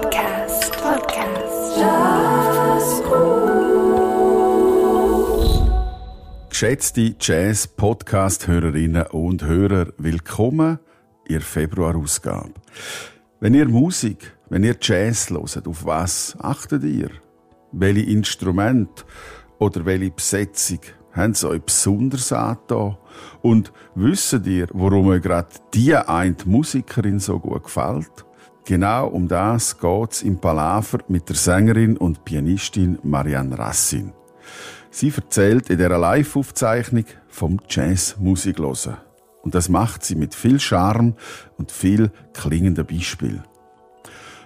Podcast. Podcast. Jazzgut. Geschätzte Jazz-Podcast-Hörerinnen und Hörer, willkommen der Februar-Ausgabe. Wenn ihr Musik, wenn ihr Jazz hört, auf was achtet ihr? Welche Instrumente oder welche Besetzung haben sie euch besonders angetan? Und wisst ihr, warum euch gerade die eine Musikerin so gut gefällt? Genau um das geht's im Palaver mit der Sängerin und Pianistin Marianne Rassin. Sie erzählt in dieser Live-Aufzeichnung vom Jazzmusik hören. Und das macht sie mit viel Charme und viel klingenden Beispiel.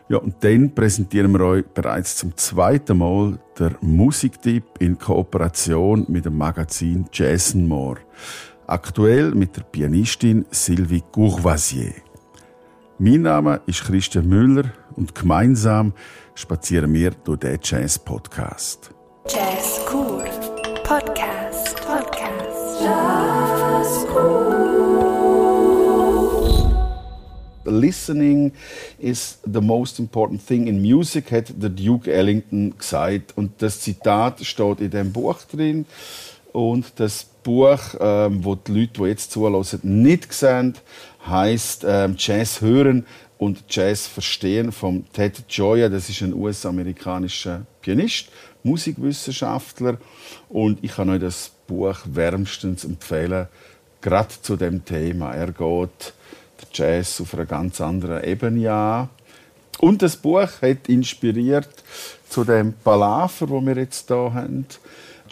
Ja, und dann präsentieren wir euch bereits zum zweiten Mal der Musiktipp in Kooperation mit dem Magazin Jazz More. Aktuell mit der Pianistin Sylvie Courvoisier. Mein Name ist Christian Müller und gemeinsam spazieren wir durch den Jazz-Podcast. Jazzgut. Podcast. Podcast. Jazzgut. Listening is the most important thing in music, hat der Duke Ellington gesagt. Und das Zitat steht in dem Buch drin. Und das Buch, ähm, wo die Leute, die jetzt zuhören, nicht sehen, heißt ähm, Jazz hören und Jazz verstehen von Ted Gioia. Das ist ein US-amerikanischer Pianist, Musikwissenschaftler. Und ich kann euch das Buch wärmstens empfehlen, gerade zu dem Thema. Er geht der Jazz auf einer ganz anderen Ebene an. Und das Buch hat inspiriert zu dem Palaver, wo wir jetzt hier haben.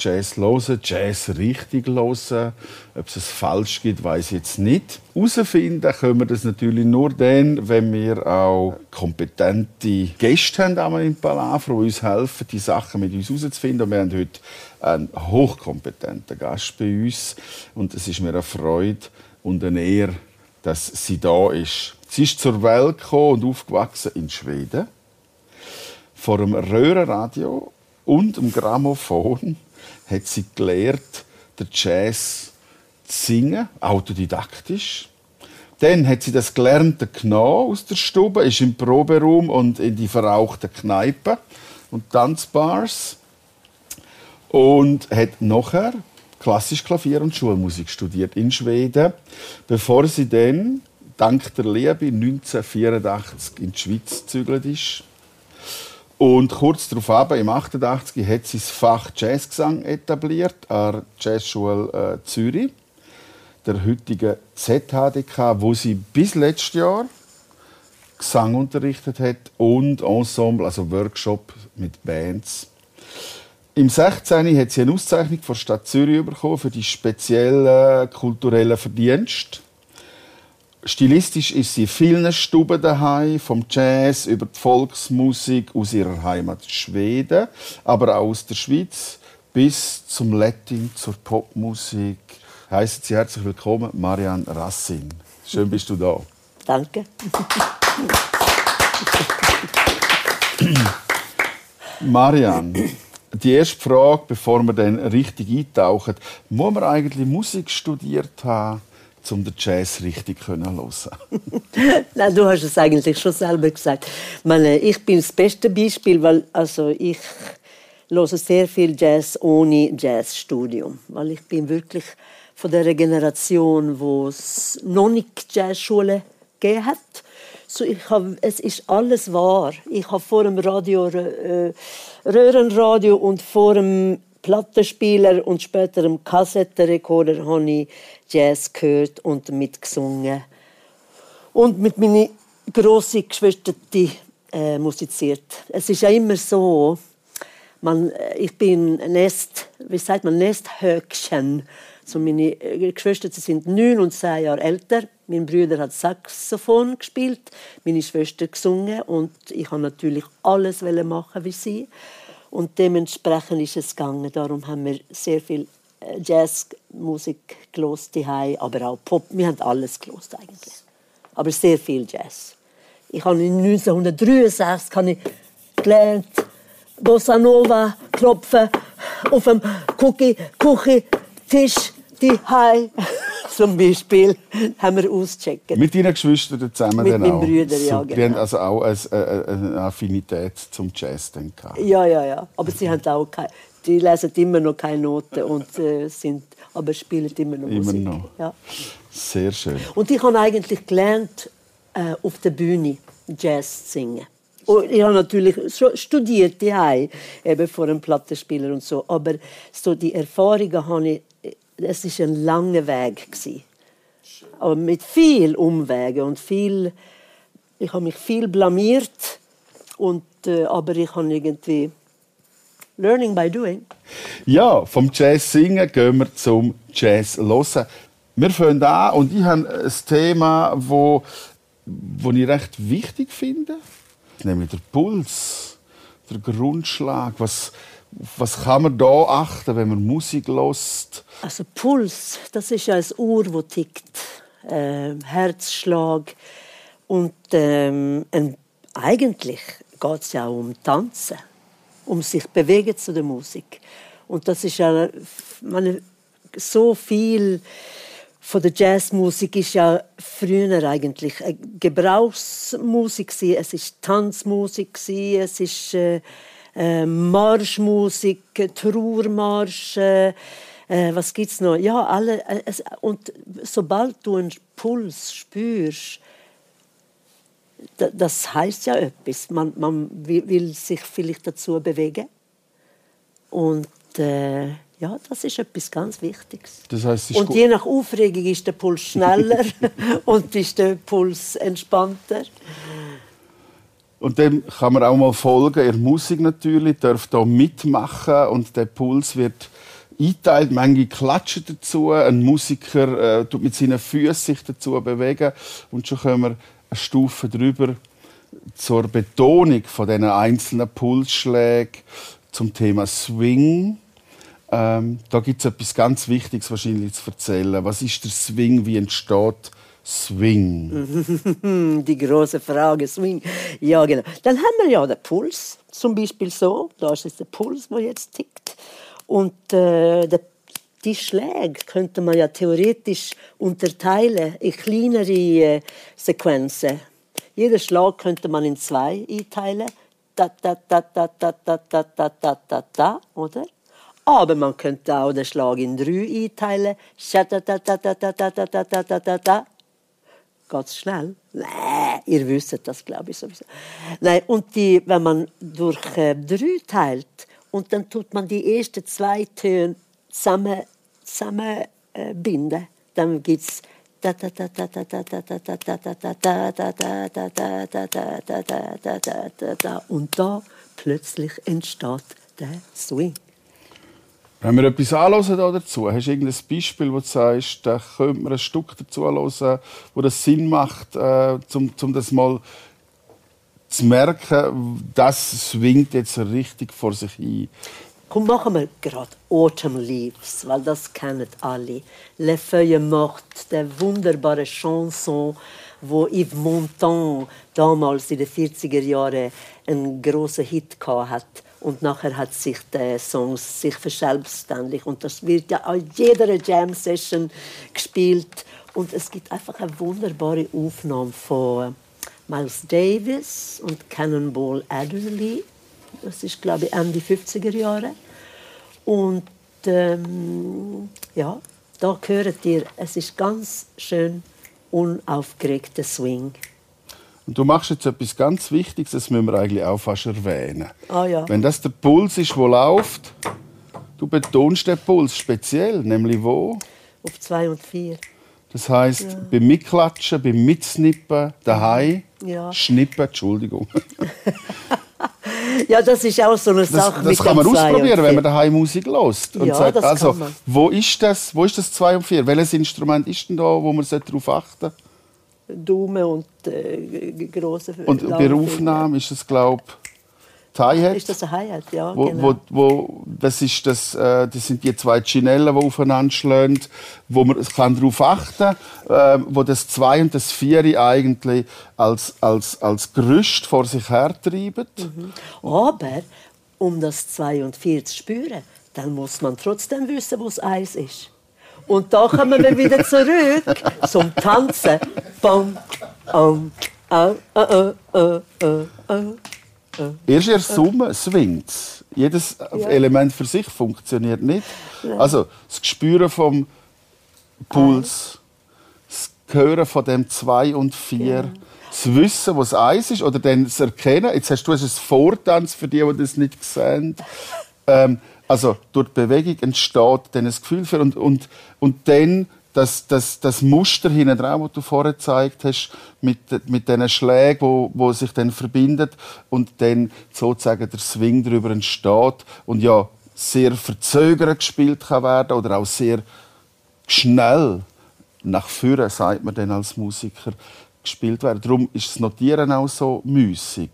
Jazz hören, Jazz richtig hören. Ob es es falsch gibt, weiß ich jetzt nicht. Herausfinden können wir das natürlich nur dann, wenn wir auch kompetente Gäste haben im Palaver, die uns helfen, die Sachen mit uns herauszufinden. Wir haben heute einen hochkompetenten Gast bei uns. Und es ist mir eine Freude und eine Ehre, dass sie da ist. Sie ist zur Welt gekommen und aufgewachsen in Schweden. Vor dem Röhrenradio und dem Grammophon hat sie gelernt, den Jazz zu singen, autodidaktisch. Dann hat sie das Gelernte genommen aus der Stube, ist im Proberaum und in die verrauchten Kneipen und Tanzbars und hat nachher klassisch Klavier und Schulmusik studiert in Schweden, bevor sie dann dank der Liebe 1984 in die Schweiz gezügelt ist. Und kurz darauf, im 88, hat sie das Fach Jazzgesang etabliert an der Jazzschule äh, Zürich, der heutigen ZHDK, wo sie bis letztes Jahr Gesang unterrichtet hat und Ensemble, also Workshop mit Bands. Im 16. hat sie eine Auszeichnung von der Stadt Zürich bekommen für die speziellen kulturellen Verdienste. Stilistisch ist sie in vielen Stuben daheim, vom Jazz über die Volksmusik aus ihrer Heimat Schweden, aber auch aus der Schweiz bis zum Latin, zur Popmusik. Heißen Sie herzlich willkommen, Marianne Rassin. Schön bist du da. Danke. Marianne, die erste Frage, bevor wir dann richtig eintauchen, muss man eigentlich Musik studiert haben? Um den Jazz richtig zu hören. Nein, du hast es eigentlich schon selber gesagt. Ich, ich bin das beste Beispiel, weil also ich höre sehr viel Jazz ohne Jazzstudium, weil ich bin wirklich von der Generation, wo es noch nicht Jazzschule gegeben hat. So, ich hab, es ist alles wahr. Ich habe vor dem Radio äh, Röhrenradio und vor dem Plattenspieler und später im Kassettenrekorder habe ich Jazz gehört und mitgesungen. Und mit meinen grossen Geschwistern äh, musiziert. Es ist ja immer so, man, äh, ich bin Nest, wie sagt man, Nesthöckchen. So meine äh, Geschwister sind neun und zehn Jahre älter. Mein Bruder hat Saxophon gespielt, meine Schwester gesungen und ich habe natürlich alles machen wie sie. Und dementsprechend ist es gegangen. Darum haben wir sehr viel äh, Jazzmusik gelost aber auch Pop. Wir haben alles gelost eigentlich. Aber sehr viel Jazz. Ich habe 1963 habe ich gelernt, Bossa Nova klopfen auf dem Cookie, Küche, Tisch, die Hai. Zum Beispiel, haben wir ausgecheckt. Mit deinen Geschwistern zusammen Mit meinen? Brüdern, ja, Super. Die haben genau. also auch eine, eine, Affinität zum Jazz dann gehabt. Ja, ja, ja. Aber sie haben auch keine, die lesen immer noch keine Noten und äh, sind, aber spielen immer noch Immer Musik. noch. Ja. Sehr schön. Und ich habe eigentlich gelernt, äh, auf der Bühne Jazz zu singen. Und ich habe natürlich schon studiert daheim, eben vor einem Plattenspieler und so. Aber so die Erfahrungen habe ich, es ist ein langer Weg gewesen. Aber mit viel Umwegen und viel, ich habe mich viel blamiert und äh, aber ich habe irgendwie learning by doing. Ja, vom Jazz singen gehen wir zum Jazz hören. Wir fangen an und ich habe ein Thema, wo, wo ich recht wichtig finde, nämlich der Puls, der Grundschlag. Was, was kann man da achten, wenn man Musik lost? Also Puls, das ist ja ein Uhr, wo tickt, ähm, Herzschlag und ähm, ein, eigentlich geht es ja auch um Tanzen, um sich bewegen zu der Musik. Und das ist ja, meine, so viel von der Jazzmusik ist ja früher eigentlich Gebrauchsmusik. Es ist Tanzmusik es ist äh, äh, Marschmusik, äh, Trauermarsch. Äh, was gibt's noch? Ja, alle. Äh, es, und sobald du einen Puls spürst, da- das heißt ja etwas. Man, man will, sich vielleicht dazu bewegen. Und äh, ja, das ist etwas ganz Wichtiges. Das heißt, Und je nach Aufregung ist der Puls schneller und ist der Puls entspannter. Und dem kann man auch mal folgen. Der Musik natürlich, darf da mitmachen und der Puls wird eingeteilt. Manche klatschen dazu. Ein Musiker äh, tut mit seinen Füßen sich dazu bewegen und schon kommen wir eine Stufe drüber zur Betonung von diesen einzelnen Pulsschlägen zum Thema Swing. Ähm, da gibt es etwas ganz Wichtiges wahrscheinlich zu erzählen. Was ist der Swing? Wie entsteht Swing? Hm, Die große Frage, Swing. Ja, genau. Dann haben wir ja den Puls, zum Beispiel so. Da ist jetzt der Puls, der jetzt tickt. Und äh, der, die Schläge könnte man ja theoretisch unterteilen in kleinere äh, Sequenzen. Jeden Schlag könnte man in zwei einteilen. Da, da, da, da, da, da, da, da, da, da, da, oder? Aber man könnte auch den Schlag in drei einteilen. Da, da, da, da, da, da, da, da, da, da, da, da geht's schnell? Nein, ihr wisst das, glaube ich sowieso. Nein, und die, wenn man durch äh, drei teilt und dann tut man die ersten zwei Töne zusammen, zusammen äh, binden, dann gibt's und da plötzlich entsteht der Swing. Wenn wir etwas anhören da dazu, hast du irgendein Beispiel, wo du sagst, da könnte man ein Stück dazu hören, wo das Sinn macht, äh, um, um das mal zu merken, das swingt jetzt richtig vor sich hin. Komm, machen wir gerade Autumn Leaves, weil das kennen alle. Les Feuilles Mortes, der wunderbare Chanson, wo Yves Montand damals in den 40er Jahren einen großen Hit gehabt hat. Und nachher hat sich der Song sich verselbstständigt. Und das wird ja an jeder Jam-Session gespielt. Und es gibt einfach eine wunderbare Aufnahme von Miles Davis und Cannonball Adderley. Das ist, glaube ich, Ende 50er Jahre. Und ähm, ja, da hört ihr, es ist ganz schön unaufgeregter Swing. Und du machst jetzt etwas ganz Wichtiges, das müssen wir eigentlich auch fast erwähnen. Ah, ja. Wenn das der Puls ist, der läuft, du betonst den Puls speziell, nämlich wo? Auf zwei und vier. Das heißt, beim Mitklatschen, beim Mitsnippen, daheim, Ja. schnippen, Entschuldigung. Ja, das ist auch so eine Das, Sache das mit kann man ausprobieren, wenn man daheim Musik hört. Und Ja, sagt, das also, kann man. wo ist das? Wo ist das 2 und 4? Welches Instrument ist denn da, wo man darauf achten sollte? Daumen und äh, große Und. Aufnahme ist es, glaube ich, die Hi-Hat. Ist das ein Hi-Hat? Ja, Wo, genau. wo, wo, das, ist das, äh, das sind die zwei Chinellen, die aufeinander schlagen, wo man kann darauf achten kann, äh, wo das 2 und das 4 eigentlich als, als, als Gerüst vor sich hertreiben. Mhm. Aber um das 2 und 4 zu spüren, dann muss man trotzdem wissen, wo das Eis ist. Und da kommen wir wieder zurück zum Tanzen. Bom, um, au, au, au, au, au. Erst in der Summe swingt Jedes Element für sich funktioniert nicht. Also das Gespüren vom Puls, das Hören von dem 2 und 4, das Wissen, was eins ist, oder dann das Erkennen. Jetzt hast du hast ein Vortanz für die, die das nicht sehen. Ähm, also durch die Bewegung entsteht dann ein Gefühl für und, und, und dann das, das, das Muster hinten dran, das du vorher gezeigt hast, mit, mit diesen Schlägen, wo, wo sich dann verbindet und dann sozusagen der Swing darüber entsteht und ja sehr verzögert gespielt kann werden oder auch sehr schnell nach vorne, sagt man dann als Musiker, gespielt werden. Darum ist das Notieren auch so müßig.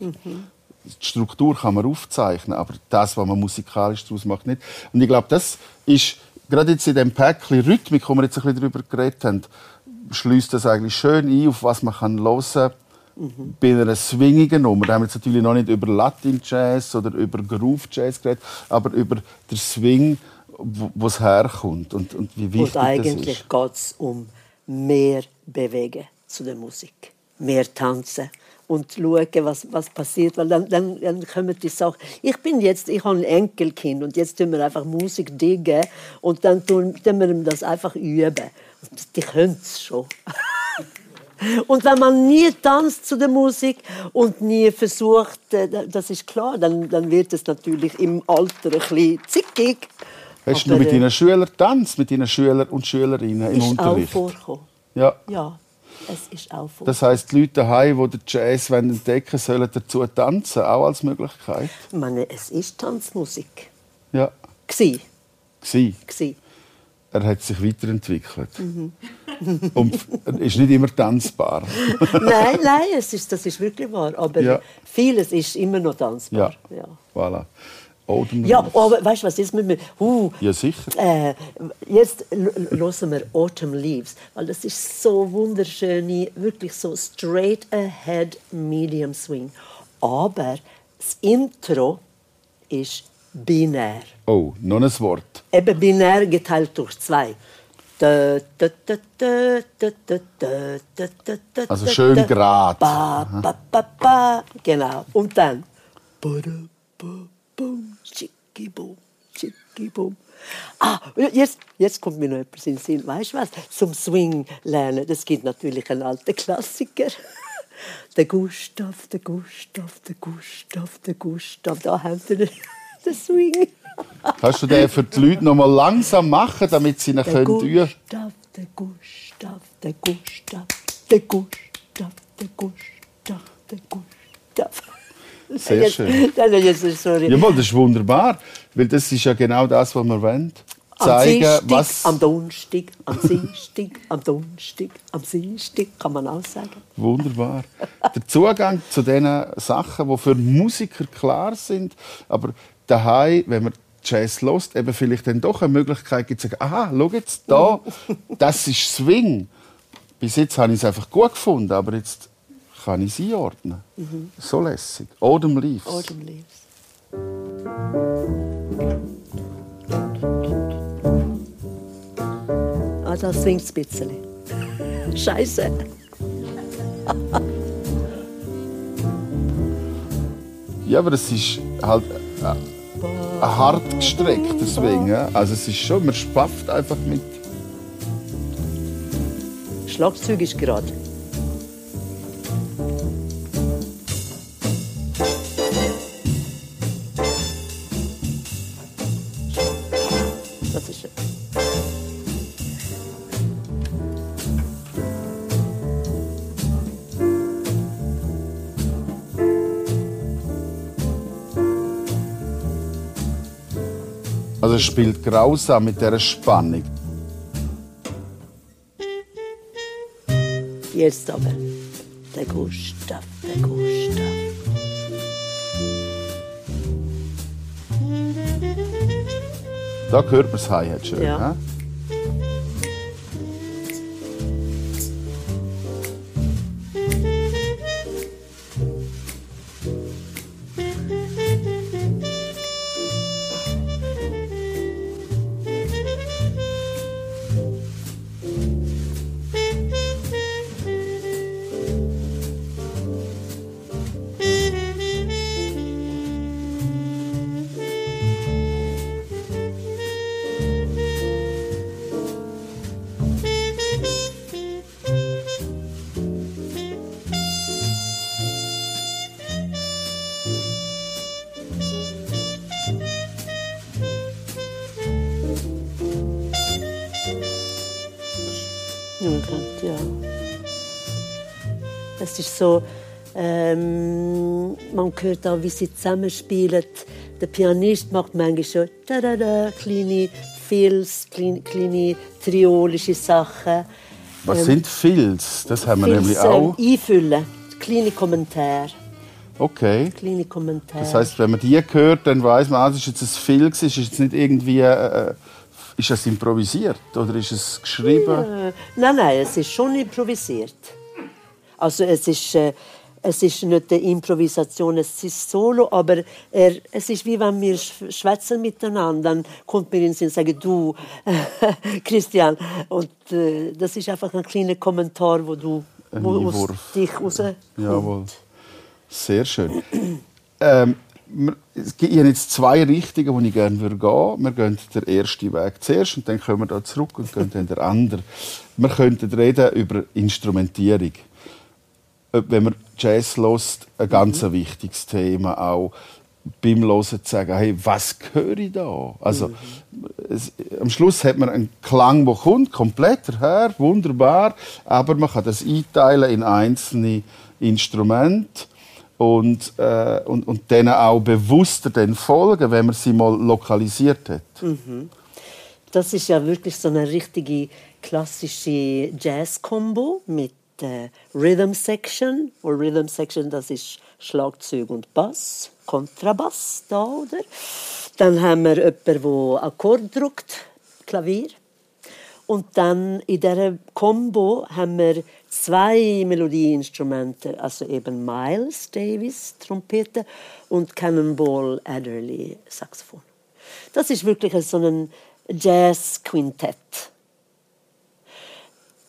Die Struktur kann man aufzeichnen, aber das, was man musikalisch daraus macht, nicht. Und ich glaube, das ist gerade jetzt in dem Päckchen Rhythmik, wo wir jetzt ein bisschen darüber geredet haben, schließt das eigentlich schön ein, auf was man kann hören kann. Bei einer swingigen Nummer, da haben wir jetzt natürlich noch nicht über Latin Jazz oder über Groove Jazz geredet, aber über den Swing, wo es herkommt und, und wie wichtig Und das eigentlich geht es um mehr bewegen zu der Musik. Mehr tanzen und schauen, was, was passiert. Weil dann, dann, dann kommen die Sachen. Ich bin jetzt, ich habe ein Enkelkind und jetzt tun wir einfach Musik diggen und dann tun, tun wir das einfach üben. Und die können es schon. Und wenn man nie tanzt zu der Musik und nie versucht, äh, das ist klar, dann, dann wird es natürlich im Alter ein bisschen zickig. Hast du mit äh, deinen Schülern tanzt, mit deinen Schülern und Schülerinnen im ist auch Unterricht? vorgekommen. Ja. Ja, es ist auch vorgekommen. Das heisst, die Leute daheim, die den Jazz wollen entdecken sollen dazu tanzen, auch als Möglichkeit. Ich meine, es ist Tanzmusik. Ja, Gsi, gsi. gsi. Er hat sich weiterentwickelt. Mhm. Und ist nicht immer tanzbar. nein, nein, es ist, das ist wirklich wahr. Aber Ja. vieles ist immer noch tanzbar. Ja. ja. Voilà. Autonomous. Ja, aber weißt du was, jetzt müssen wir... Uh, ja, sicher. Äh, jetzt hören wir Autumn Leaves, weil das ist so wunderschön, wirklich so straight ahead Medium Swing. Aber das Intro ist binär. Oh, noch ein Wort. Eben binär geteilt durch zwei. Also schön grad. Genau. Und dann... Bum, schicki, bum, schicki, bum. Ah, jetzt, jetzt kommt mir noch etwas in den Sinn. Weißt du was? Zum Swing lernen, das gibt natürlich einen alten Klassiker. Der Gustav, der Gustav, der Gustav, der Gustav. Da haben wir den, Swing. Kannst du den für die Leute noch mal langsam machen, damit sie ihn Der können üben Gustav, der Gustav, der Gustav, der Gustav, der Gustav, der Gustav. Sehr schön. Nein, nein, jetzt, sorry. Jawohl, das ist wunderbar, weil das ist ja genau das, was wir wollen. am Zeigen, Dienstag, was am Donnerstag, am Dienstag, am Donnerstag, am Dienstag, kann man auch sagen. Wunderbar. Der Zugang zu diesen Sachen, die für Musiker klar sind, aber daheim, wenn man Jazz lost, eben vielleicht dann doch eine Möglichkeit gibt, zu sagen, aha, schau jetzt da, das ist Swing. Bis jetzt habe ich es einfach gut gefunden, aber jetzt kann ich es einordnen. So lässig. Autumn Leaves. Autumn Leaves. Ah, das singt ein bisschen. Scheiße. Ja, aber es ist halt äh, hart gestreckter Swing. ja. Also es ist schon, man spafft einfach mit. Schlagzeug ist gerade. Es spielt grausam mit dieser Spannung. Jetzt aber. Der Gustav, der Gustav. Da hört man das Hi-Hat schön. Ja. Ja. Man hört auch, wie sie zusammenspielen. Der Pianist macht manchmal schon da da da kleine Filz, kleine, kleine triolische Sachen. Was sind Filz? Das haben wir Filz, nämlich ähm, auch. einfüllen, kleine Kommentare. Okay. Kleine Kommentare. Das heißt, wenn man die hört, dann weiß man, ah, das ist jetzt ein Filz, ist jetzt nicht irgendwie, äh, ist das improvisiert oder ist es geschrieben? Äh, nein, nein, es ist schon improvisiert. Also es ist, äh, es ist nicht eine Improvisation, es ist Solo, aber er, es ist wie wenn wir sch- schwätzen miteinander, dann kommt mir in den Sinn und sagt, du, Christian, und äh, das ist einfach ein kleiner Kommentar, wo du Ein wo aus dich rauskommt. Jawohl. Sehr schön. ähm, gibt hier jetzt zwei Richtungen, wo ich gerne würde gehen. Wir gehen den ersten Weg zuerst und dann kommen wir da zurück und gehen dann den anderen. Wir könnten reden über Instrumentierung. Wenn man Jazz hört, ein ganz wichtiges Thema auch. Beim Hören zu sagen, hey, was höre ich da? Also, es, am Schluss hat man einen Klang, der kommt, komplett daher, wunderbar, aber man kann das einteilen in einzelne Instrumente und, äh, und, und denen auch bewusster dann folgen, wenn man sie mal lokalisiert hat. Das ist ja wirklich so eine richtige klassische Jazz-Kombo mit äh, Rhythm Section. Wo Rhythm Section, das ist Schlagzeug und Bass, Kontrabass da, oder? Dann haben wir jemanden, der Akkord drückt, Klavier. Und dann in dieser Combo haben wir zwei Melodieinstrumente, also eben Miles Davis, Trompete, und Cannonball Adderley, Saxophon. Das ist wirklich so ein Jazz-Quintett.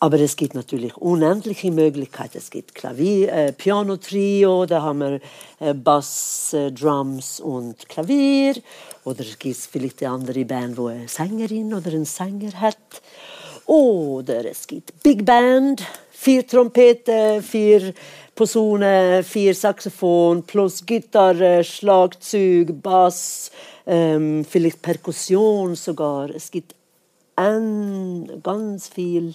Aber es gibt natürlich unendliche Möglichkeiten. Es gibt Klavier, äh, Piano-Trio, da haben wir äh, Bass, äh, Drums und Klavier. Oder es gibt vielleicht eine andere Band, wo eine Sängerin oder einen Sänger hat. Oder es gibt Big Band, vier Trompeten, vier Posaunen, vier Saxophon plus Gitarre, Schlagzeug, Bass, ähm, vielleicht Perkussion sogar. Es gibt ein, ganz viel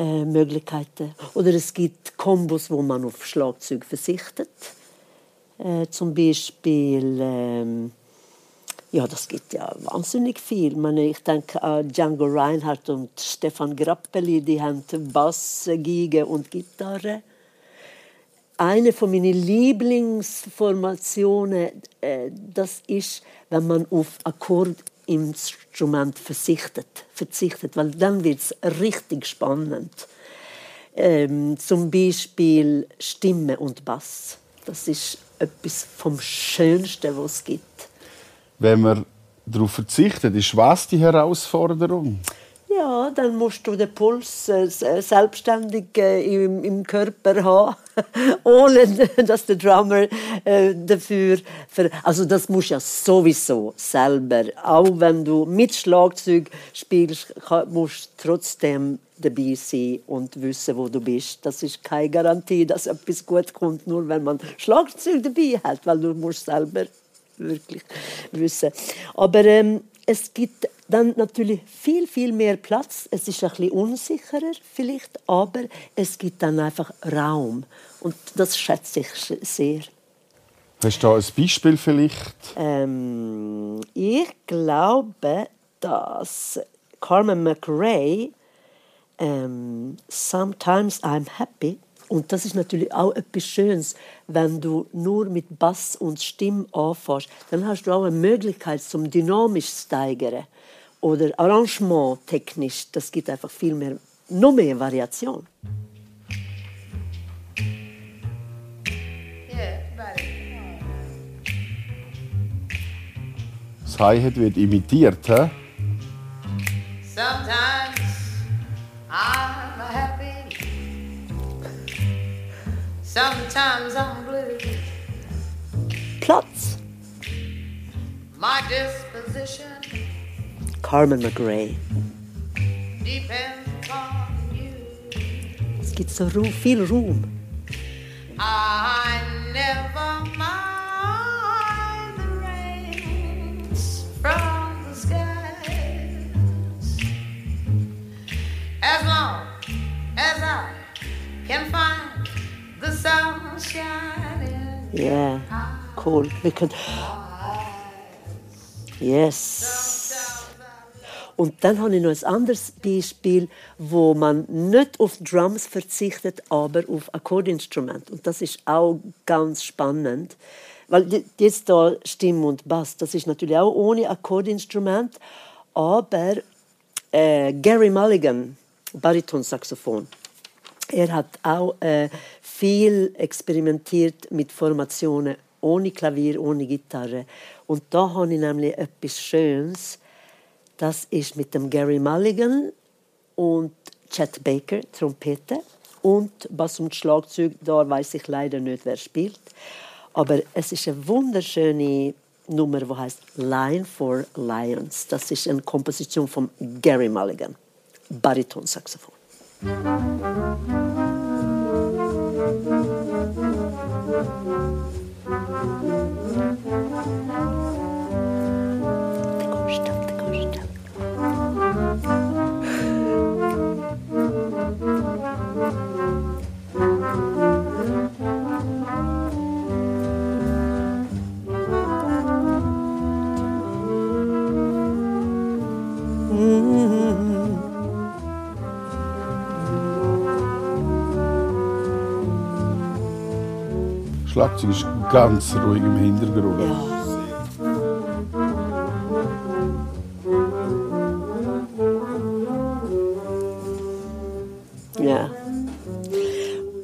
äh, Möglichkeiten. Oder es gibt Kombos, wo man auf Schlagzeug verzichtet. Äh, zum Beispiel, ähm, ja, das gibt ja wahnsinnig viel. Ich, meine, ich denke an Django Reinhardt und Stefan Grappelli, die haben Bass, Geige und Gitarre. Eine von meinen Lieblingsformationen, äh, das ist, wenn man auf Akkordinstrument verzichtet, verzichtet, weil dann wird es richtig spannend. Ähm, zum Beispiel Stimme und Bass. Das ist etwas vom Schönsten, was es gibt. Wenn man darauf verzichtet, ist was die Herausforderung? Ja, dann musst du den Puls äh, äh, selbstständig äh, im, im Körper haben, ohne dass der Drummer äh, dafür. Ver also das musst du ja sowieso selber. Auch wenn du mit Schlagzeug spielst, musst du trotzdem dabei sein und wissen, wo du bist. Das ist keine Garantie, dass etwas gut kommt, nur wenn man Schlagzeug dabei hat, weil du musst selber wirklich wissen. Aber ähm, es gibt dann natürlich viel, viel mehr Platz. Es ist ein bisschen unsicherer vielleicht, aber es gibt dann einfach Raum. Und das schätze ich sehr. Hast du da ein Beispiel vielleicht? Ähm, ich glaube, dass Carmen McRae ähm, Sometimes I'm Happy und das ist natürlich auch etwas Schönes, wenn du nur mit Bass und Stimme anfährst, dann hast du auch eine Möglichkeit zum dynamisch steigern oder Arrangement technisch. Das gibt einfach viel mehr, noch mehr Variation. Das Hi-Hat wird imitiert, hä? Carmen McRae. depends on you. Es gibt so Ru viel Ruhm. I never mind the rains from the skies as long as I can find the Ja, cool. Wir können. Yes. Und dann habe ich noch ein anderes Beispiel, wo man nicht auf Drums verzichtet, aber auf Akkordinstrument. Und das ist auch ganz spannend. Weil jetzt da Stimme und Bass, das ist natürlich auch ohne Akkordinstrument, aber äh, Gary Mulligan, Baritonsaxophon, er hat auch äh, viel experimentiert mit Formationen ohne Klavier, ohne Gitarre. Und da habe ich nämlich etwas Schönes. Das ist mit dem Gary Mulligan und Chet Baker, Trompete und Bass und Schlagzeug. Da weiß ich leider nicht, wer spielt. Aber es ist eine wunderschöne Nummer, die heißt Line for Lions. Das ist eine Komposition von Gary Mulligan, Baritonsaxophon. Det Schlagzeug ist ganz ruhig im Hintergrund. Ja. Ja.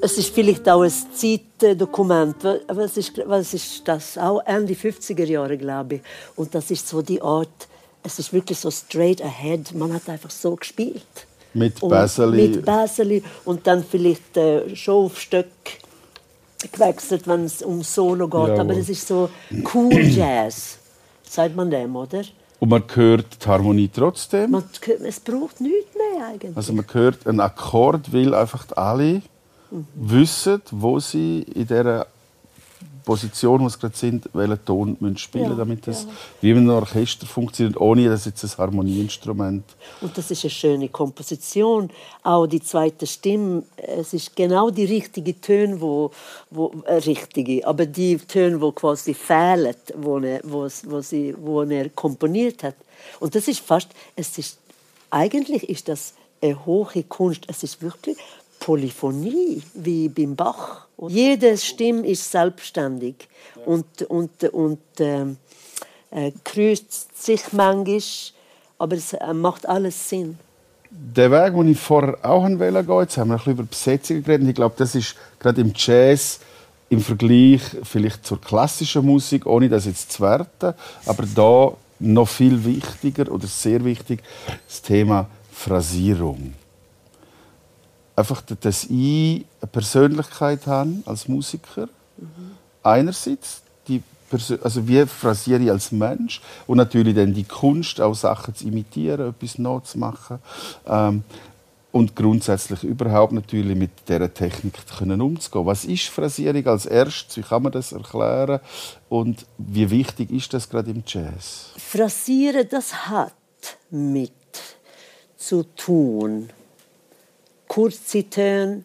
Es ist vielleicht auch ein Zeitdokument. Was ist, was ist das? Auch Ende 50er Jahre, glaube ich. Und das ist so die Art, es ist wirklich so straight ahead. Man hat einfach so gespielt. Mit Und Bäseli. Mit Bäseli und dann vielleicht äh, schon auf Stück gewechselt, wenn es um Solo geht. Jawohl. Aber es ist so cool Jazz, sagt man dem, oder? Und man hört die Harmonie trotzdem. Man, es braucht nichts mehr eigentlich. Also man hört einen Akkord, weil einfach alle wissen, wo sie in dieser Position, wo sie gerade sind, welchen Ton müssen spielen Ja, damit das ja. wie in einem Orchester funktioniert, ohne dass jetzt ein Harmonieinstrument Und das ist eine schöne Komposition. Auch die zweite Stimme, es ist genau die richtige Töne, wo, wo äh, richtige, aber die Töne, wo quasi fehlen, wo er, wo, wo, sie, wo er komponiert hat. Und das ist fast, es ist eigentlich ist das eine hohe Kunst. Es ist wirklich Polyphonie wie beim Bach. Jede Stimme ist selbstständig und und und ähm, äh, kreuzt sich manchmal, aber es äh, macht alles Sinn. Der Weg, den ich vorher auch wollte gehen, jetzt haben wir ein bisschen über Besetzungen geredet. Ich glaube, das ist gerade im Jazz im Vergleich vielleicht zur klassischen Musik, ohne das jetzt zu werten, aber da noch viel wichtiger oder sehr wichtig das Thema Phrasierung. Einfach, dass ich eine Persönlichkeit habe als Musiker. Einerseits die Persö also wie phrasiere ich als Mensch und natürlich dann die Kunst, auch Sachen zu imitieren, etwas nachzumachen ähm, und grundsätzlich überhaupt natürlich mit dieser Technik können umzugehen. Was ist Phrasierung als erstes? Wie kann man das erklären? Und wie wichtig ist das gerade im Jazz? Phrasieren, das hat mit zu tun. Kurze Töne,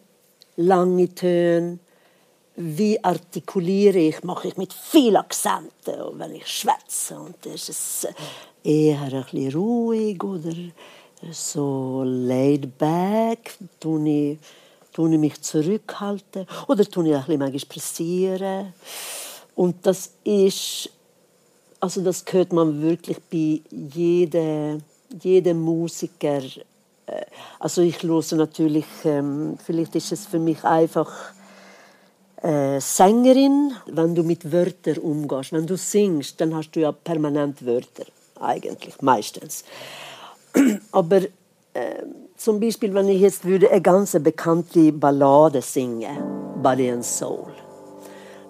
lange Töne. Wie artikuliere ich? Mache ich mit viel Akzenten, wenn ich schwätze. Und ist es eher ein bisschen ruhig oder so laid back? Tue ich, tue ich mich zurückhalten? Oder tue ich ein bisschen pressieren? Und das ist also das hört man wirklich bei jedem, jedem Musiker. Äh, Also ich höre natürlich, ähm, vielleicht ist es für mich einfach äh, Sängerin, wenn du mit Wörtern umgehst. Wenn du singst, dann hast du ja permanent Wörter, eigentlich, meistens. Aber äh, zum Beispiel, wenn ich jetzt würde eine ganz bekannte Ballade singen, Body and Soul.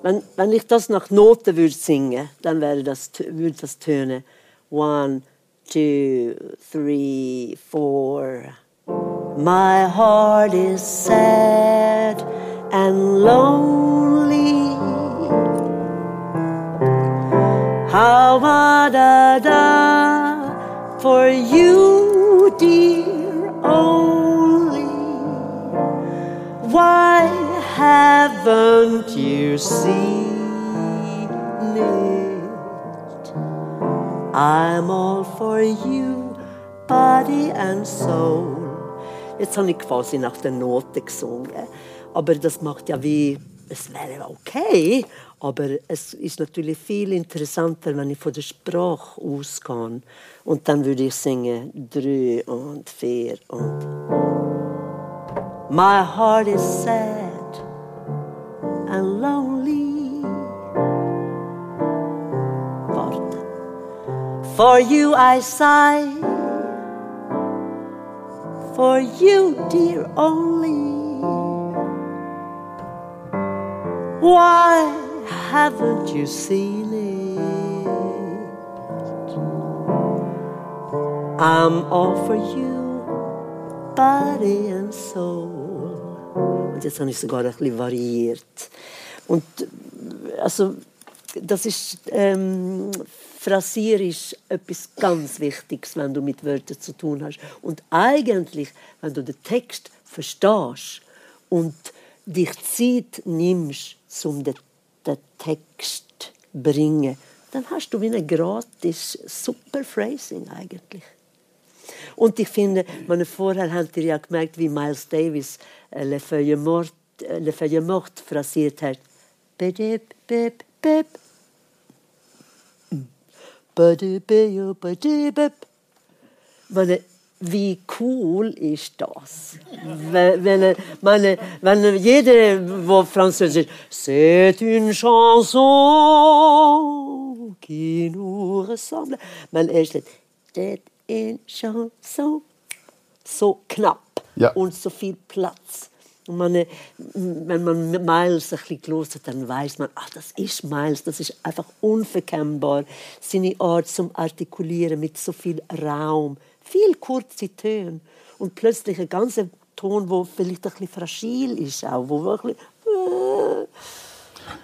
Wenn, wenn ich das nach Noten würde singen, dann wäre das, würde das tönen one, two, three, four. My heart is sad and lonely. How da da da for you, dear, only. Why haven't you seen I'm all for you, body and soul. Jetzt habe ich quasi nach der Note gesungen. Aber das macht ja wie, es wäre okay, aber es ist natürlich viel interessanter, wenn ich von der Sprache ausgehe. Und dann würde ich singen drei und vier und. My heart is sad For you I sigh, for you, dear, only. Why haven't you seen it? I'm all for you, body and soul. Und jetzt habe ich sogar ein bisschen variiert. Und äh, also, das ist ähm, phrasierisch etwas ganz Wichtiges, wenn du mit Wörtern zu tun hast. Und eigentlich, wenn du den Text verstehst und dich Zeit nimmst, um den, den Text zu bringen, dann hast du wie ein gratis super Phrasing eigentlich. Und ich finde, meine vorher habt ihr ja gemerkt, wie Miles Davis äh, Le Feuille Morte, äh, Le Feuille Morte phrasiert hat. Bedip, bip, bip. Badip, bip, badip, bip. Meine, wie cool ist das? Wenn, wenn, meine, wenn jeder, der Französisch c'est une chanson qui nous ressemble. Man erst c'est une chanson. So knapp Ja. und so viel Platz. Und meine, wenn man Miles ein bisschen gehört hat, dann weiß man, ach, das ist Miles, das ist einfach unverkennbar. Seine Art zum Artikulieren mit so viel Raum, viel kurze Töne und plötzlich ein ganzer Ton, wo vielleicht ein bisschen fragil ist, auch, wo wirklich äh,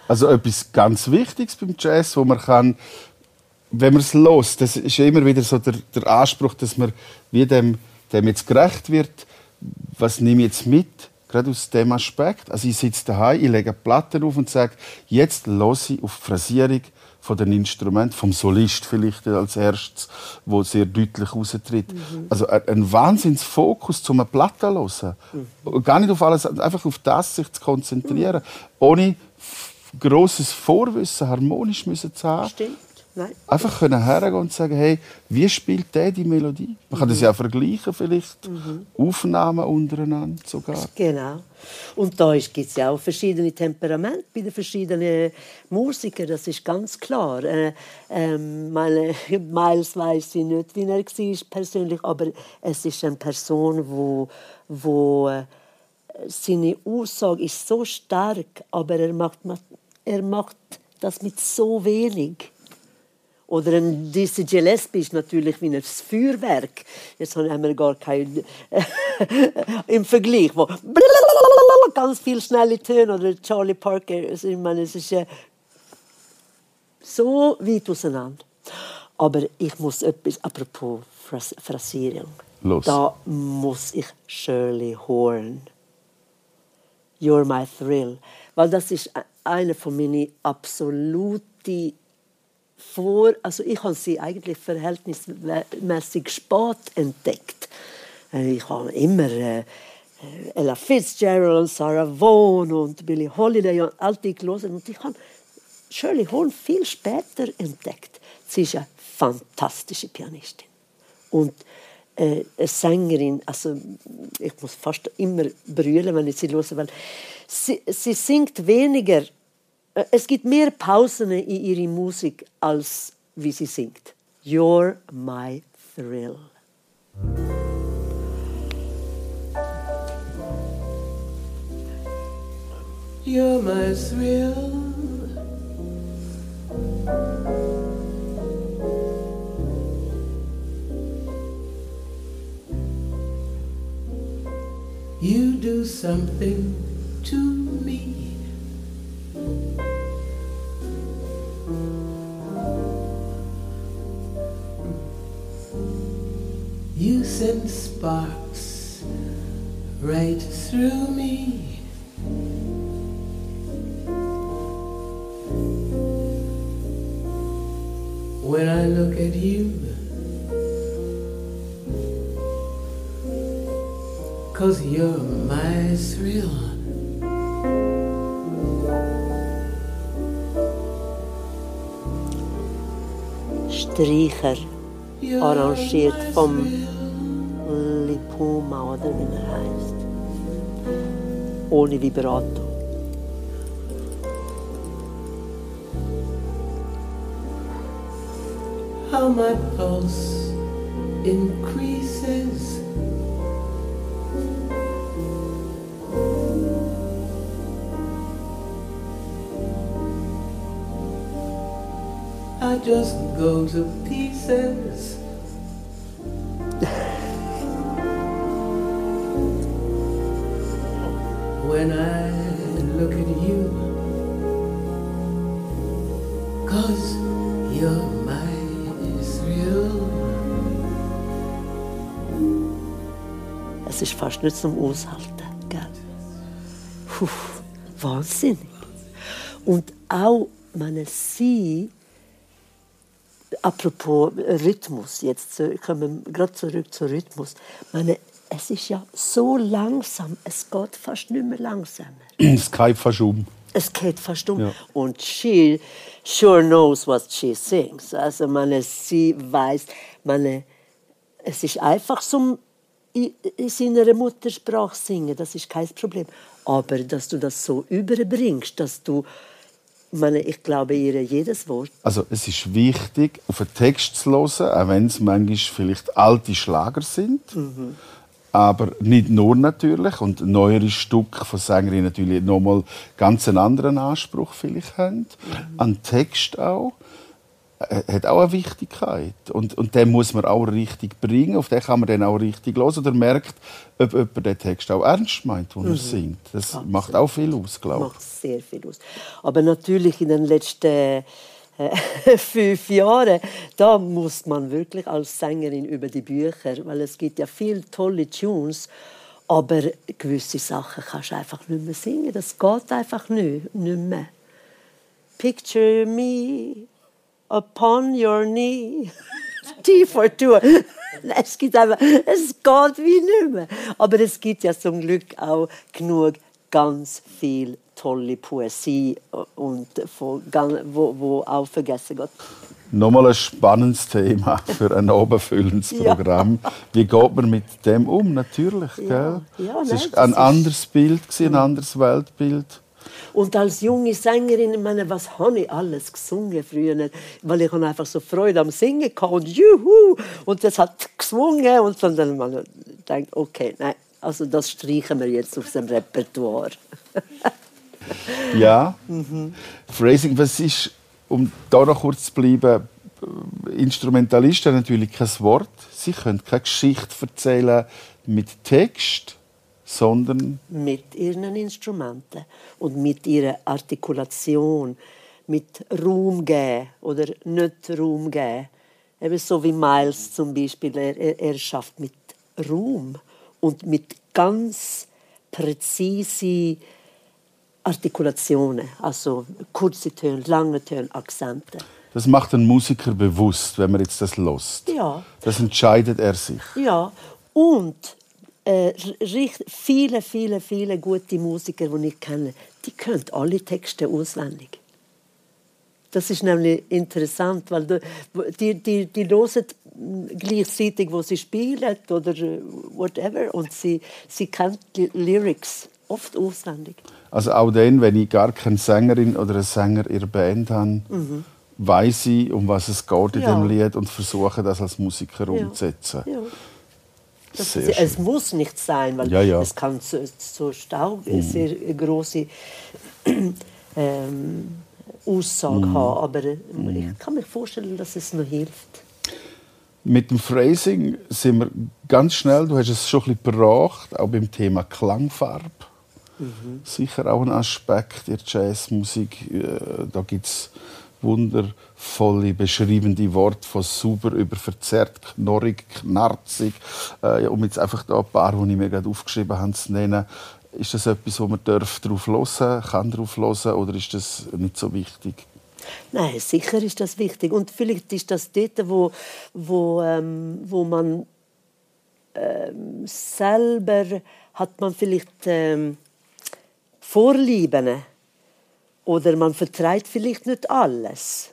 Also etwas ganz Wichtiges beim Jazz, wo man kann, wenn man es los, das ist immer wieder so der, der Anspruch, dass man wie dem, dem jetzt gerecht wird. Was nehme ich jetzt mit? Gerade aus dem Aspekt. Also ich sitze daheim, ich lege Platten auf und sage, jetzt los ich auf die Phrasierung von den Instrumenten, vom Solist vielleicht als erstes, wo sehr deutlich raustritt. Also ein, ein Wahnsinnsfokus zum eine Platte zu hören. Gar nicht auf alles, einfach auf das sich zu konzentrieren, ohne f- grosses Vorwissen harmonisch müssen zu haben. stimmt. Nein. Einfach können hergehen und sagen, hey, wie spielt der die Melodie? Man kann das ja auch vergleichen, vielleicht Aufnahmen untereinander sogar. Genau. Und da gibt es ja auch verschiedene Temperamente bei den verschiedenen Musikern, das ist ganz klar. Äh, ähm, meine, Miles weiß ich nicht, wie er war persönlich, aber es ist eine Person, wo, wo äh, seine Aussage ist so stark, aber er macht, er macht das mit so wenig. Oder ein Dizzy Gillespie ist natürlich wie ein Feuerwerk. Jetzt haben wir gar kein im Vergleich, wo ganz viel schnelle Töne oder Charlie Parker. Also ich meine, es ist äh, so weit auseinander. Aber ich muss etwas, apropos Phras- Phrasierung, Los. da muss ich Shirley Horn. You're my thrill. Weil das ist e- eine von meinen absoluten vor, also ich habe sie eigentlich verhältnismäßig spät entdeckt. Äh, Ich habe immer äh, Ella Fitzgerald und Sarah Vaughan und Billie Holiday und all die gelesen und ich habe Shirley Horn viel später entdeckt. Sie ist eine fantastische Pianistin und äh, eine Sängerin. Also ich muss fast immer brüllen, wenn ich sie höre, weil sie, sie singt weniger. Äh, Es gibt mehr Pausen in ihrer Musik als wie sie singt. You're my thrill. You're my thrill. You do something to You send sparks right through me. when I look at you. Cause you're my thrill. Streicher, arrangiert vom Ohne Vibrato. How my pulse increases. I just go to pieces. Es ist fast nicht zum Aushalten. Gell? Puh, wahnsinnig. Und auch, meine sie, apropos Rhythmus, jetzt kommen wir gerade zurück zum Rhythmus. Meine, es ist ja so langsam, es geht fast nicht mehr langsamer. Es geht um. Es geht fast um. Ja. Und she sure knows what she sings. Also meine, sie weiß, meine, es ist einfach zum in in seiner Muttersprache singen, das ist kein Problem. Aber dass du das so überbringst, dass du, meine, ich glaube ihr jedes Wort. Also es ist wichtig, auf den Text zu hören, auch wenn es manchmal vielleicht alte Schlager sind. Aber nicht nur natürlich. Und neuere Stücke von Sängerinnen natürlich nochmal ganz einen anderen Anspruch vielleicht haben. An Text auch. Äh, Hat auch eine Wichtigkeit. Und, und den muss man auch richtig bringen. Auf den kann man dann auch richtig hören. Oder merkt, ob jemand den Text auch ernst meint, den er singt. Das macht auch viel aus, glaube ich. macht sehr viel aus. Aber natürlich in den letzten äh, fünf Jahren, da muss man wirklich als Sängerin über die Bücher, weil es gibt ja viele tolle Tunes, aber gewisse Sachen kannst du einfach nicht mehr singen. Das geht einfach nicht, nicht mehr. Picture me upon your knee. T for Tour. Es gibt einfach, es geht wie nicht mehr. Aber es gibt ja zum Glück auch genug ganz viel tolle Poesie und von, wo, wo auch vergessen geht. Nochmal ein spannendes Thema für ein oberfüllendes Ja. Programm. Wie geht man mit dem um? Natürlich, gell? Ja, es nein, ist das ein anderes Bild, ein anderes Weltbild. Und als junge Sängerin, ich meine, was habe ich alles gesungen früher? Weil ich einfach so Freude am Singen hatte und juhu! Und das hat gesungen und dann dann man denkt, okay, nein, also das streichen wir jetzt aus dem Repertoire. Ja. Mhm. Phrasing, was ist, um da noch kurz zu bleiben, äh, Instrumentalisten haben natürlich kein Wort. Sie können keine Geschichte erzählen mit Text, sondern mit ihren Instrumenten und mit ihrer Artikulation, mit Raum geben oder nicht Raum geben. Eben so wie Miles zum Beispiel, er, er, schafft mit Raum und mit ganz präzise Artikulationen, also kurze Töne, lange Töne, Akzente. das macht ein Musiker bewusst, wenn man jetzt das lost. Ja. Das entscheidet er sich. Ja, und äh, viele, viele, viele gute Musiker, die ich kenne, die können alle Texte auswendig. Das ist nämlich interessant, weil die, die, die hören gleichzeitig, wo sie spielen oder äh, whatever, und sie, sie kennen die Lyrics oft auswendig. Also auch dann, wenn ich gar keine Sängerin oder einen Sänger in der Band habe, weiß ich, um was es geht in Mhm. Ja. dem Lied und versuche das als Musiker Ja. umzusetzen. Ja. Das, Sehr es muss nicht sein, weil Ja, ja. es kann so, so Staub, sehr große ähm, Aussage haben, aber äh, ich kann mir vorstellen, dass es noch hilft. Mit dem Phrasing sind wir ganz schnell, du hast es schon ein bisschen gebracht, auch beim Thema Klangfarbe. Sicher auch ein Aspekt der Jazzmusik. Äh, Da gibt es wundervolle beschreibende Worte von sauber über verzerrt, knorrig, knarzig. Äh, um jetzt einfach da ein paar, die ich mir gerade aufgeschrieben habe, zu nennen. Ist das etwas, wo man darf drauf hören kann, drauf hören oder ist das nicht so wichtig? Nein, sicher ist das wichtig. Und vielleicht ist das dort, wo, wo, ähm, wo man ähm, selber hat man vielleicht ähm, Vorlieben oder man vertreibt vielleicht nicht alles.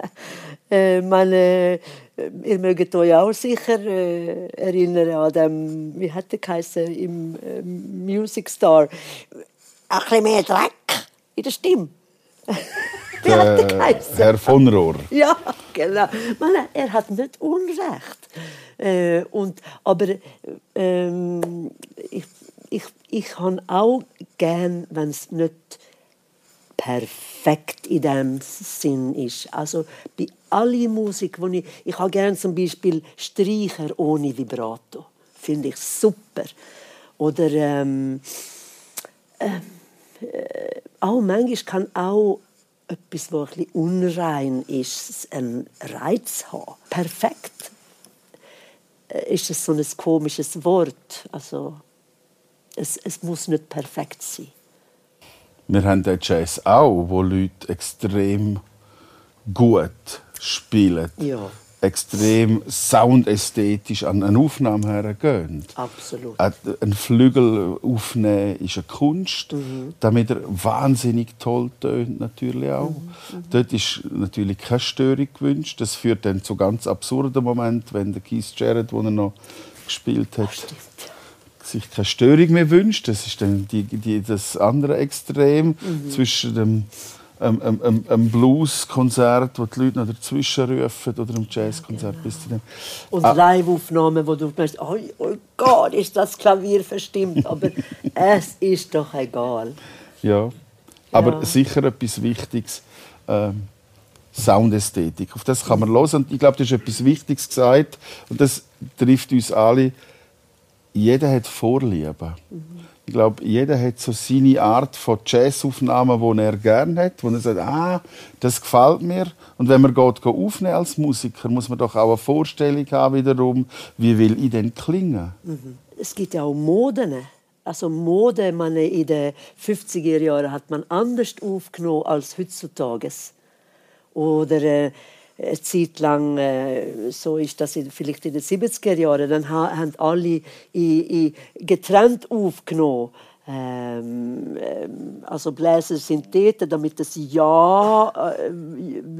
äh, man, äh, ihr mögt euch auch sicher äh, erinnern an dem, wie hat der geheißen, im äh, Music Star, ein bisschen mehr Dreck in der Stimme. wie hat der Der geheißen? Herr von Rohr. Ja, genau. Man, er hat nicht Unrecht. Äh, und, aber ähm, ich, ich, ich habe auch gern, wenn es nicht perfekt in dem Sinn ist. Also bei aller Musik, wo ich, ich habe gern zum Beispiel Streicher ohne Vibrato, finde ich super. Oder ähm, auch manchmal kann auch etwas, was ein unrein ist, einen Reiz haben. Perfekt äh, ist es so ein komisches Wort. Also, es, es muss nicht perfekt sein. Wir haben den Jazz auch, wo Leute extrem gut spielen. Ja. Extrem soundästhetisch an eine Aufnahme hergehen. Absolut. Ein Flügel aufnehmen ist eine Kunst, damit er wahnsinnig toll tönt natürlich auch. Dort ist natürlich keine Störung gewünscht. Das führt dann zu ganz absurden Momenten, wenn der Keith Jarrett, wo er noch gespielt hat, sich keine Störung mehr wünscht. Das ist dann die, die, das andere Extrem zwischen dem ähm, ähm, ähm, einem Blues-Konzert, wo die Leute noch dazwischen rufen, oder einem Jazz-Konzert zu dem. Und Ah. Live-Aufnahmen, wo du merkst, oh, oh Gott, ist das Klavier verstimmt. Aber es ist doch egal. Ja. Aber Ja. sicher etwas Wichtiges. Ähm, Soundästhetik. Auf das kann man hören. Und ich glaube, das ist etwas Wichtiges gesagt. Und das trifft uns alle. Jeder hat Vorlieben. Ich glaube, jeder hat so seine Art von Jazzaufnahmen, die er gerne hat, wo er sagt, ah, das gefällt mir. Und wenn man geht, aufnehmen als Musiker, muss man doch auch eine Vorstellung haben wiederum, wie will ich denn klingen? Es gibt ja auch Moden. Also Mode, man in den 50er Jahren hat man anders aufgenommen als heutzutage. Oder äh, eine Zeit lang, äh, so ist das in, vielleicht in den 70er Jahren, dann ha, haben alle in, in getrennt aufgenommen. Ähm, ähm, also Bläser sind dort, damit das ja, äh,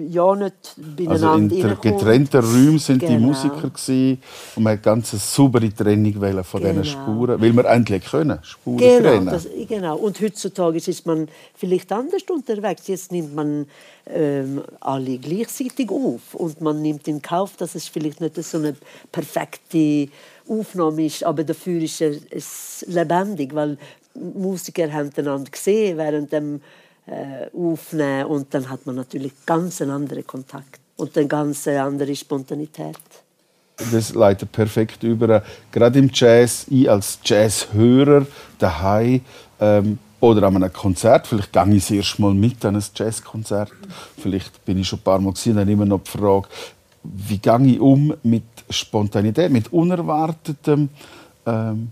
ja nicht Also beieinander in der reinkommt. getrennten Räumen sind die Genau. Musiker gewesen, und man hat ganz eine saubere Trennung von diesen Genau. Spuren, weil wir endlich können Spuren Genau, trennen. das, genau. Und heutzutage ist man vielleicht anders unterwegs. Jetzt nimmt man ähm, alle gleichzeitig auf und man nimmt in Kauf, dass es vielleicht nicht so eine perfekte Aufnahme ist, aber dafür ist es, es lebendig, weil Musiker haben einander gesehen während dem äh, Aufnehmen und dann hat man natürlich ganz einen anderen Kontakt und eine ganz andere Spontanität. Das leitet perfekt über. Gerade im Jazz, ich als Jazzhörer daheim ähm, oder an einem Konzert, vielleicht gehe ich das erste Mal mit an ein Jazzkonzert, vielleicht bin ich schon ein paar Mal gesehen, dann immer noch die Frage, wie gehe ich um mit Spontanität, mit Unerwartetem, ähm,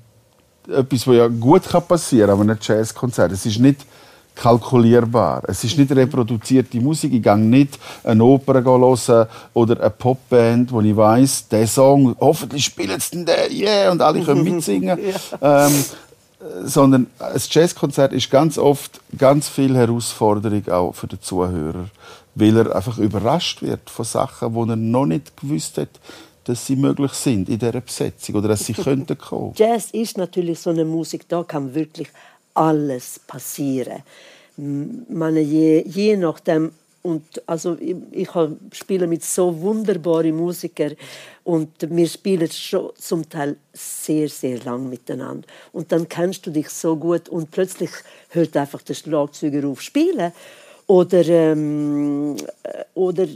etwas, was ja gut kann passieren kann an einem Jazzkonzert. Es ist nicht kalkulierbar. Es ist nicht reproduzierte Musik. Ich gehe nicht eine Oper hören oder eine Popband, wo ich weiss, der Song, hoffentlich spielt es denn der, yeah, und alle können mitsingen. ähm, äh, sondern ein Jazzkonzert ist ganz oft ganz viel Herausforderung auch für den Zuhörer, weil er einfach überrascht wird von Sachen, die er noch nicht gewusst hat, dass sie möglich sind in dieser Besetzung oder dass sie könnten kommen. Jazz ist natürlich so eine Musik, da kann wirklich alles passieren. M- Meine, je, je nachdem, und also ich, ich spiele mit so wunderbaren Musikern und wir spielen schon zum Teil sehr, sehr lang miteinander. Und dann kennst du dich so gut und plötzlich hört einfach der Schlagzeuger auf spielen. Oder, ähm, äh, oder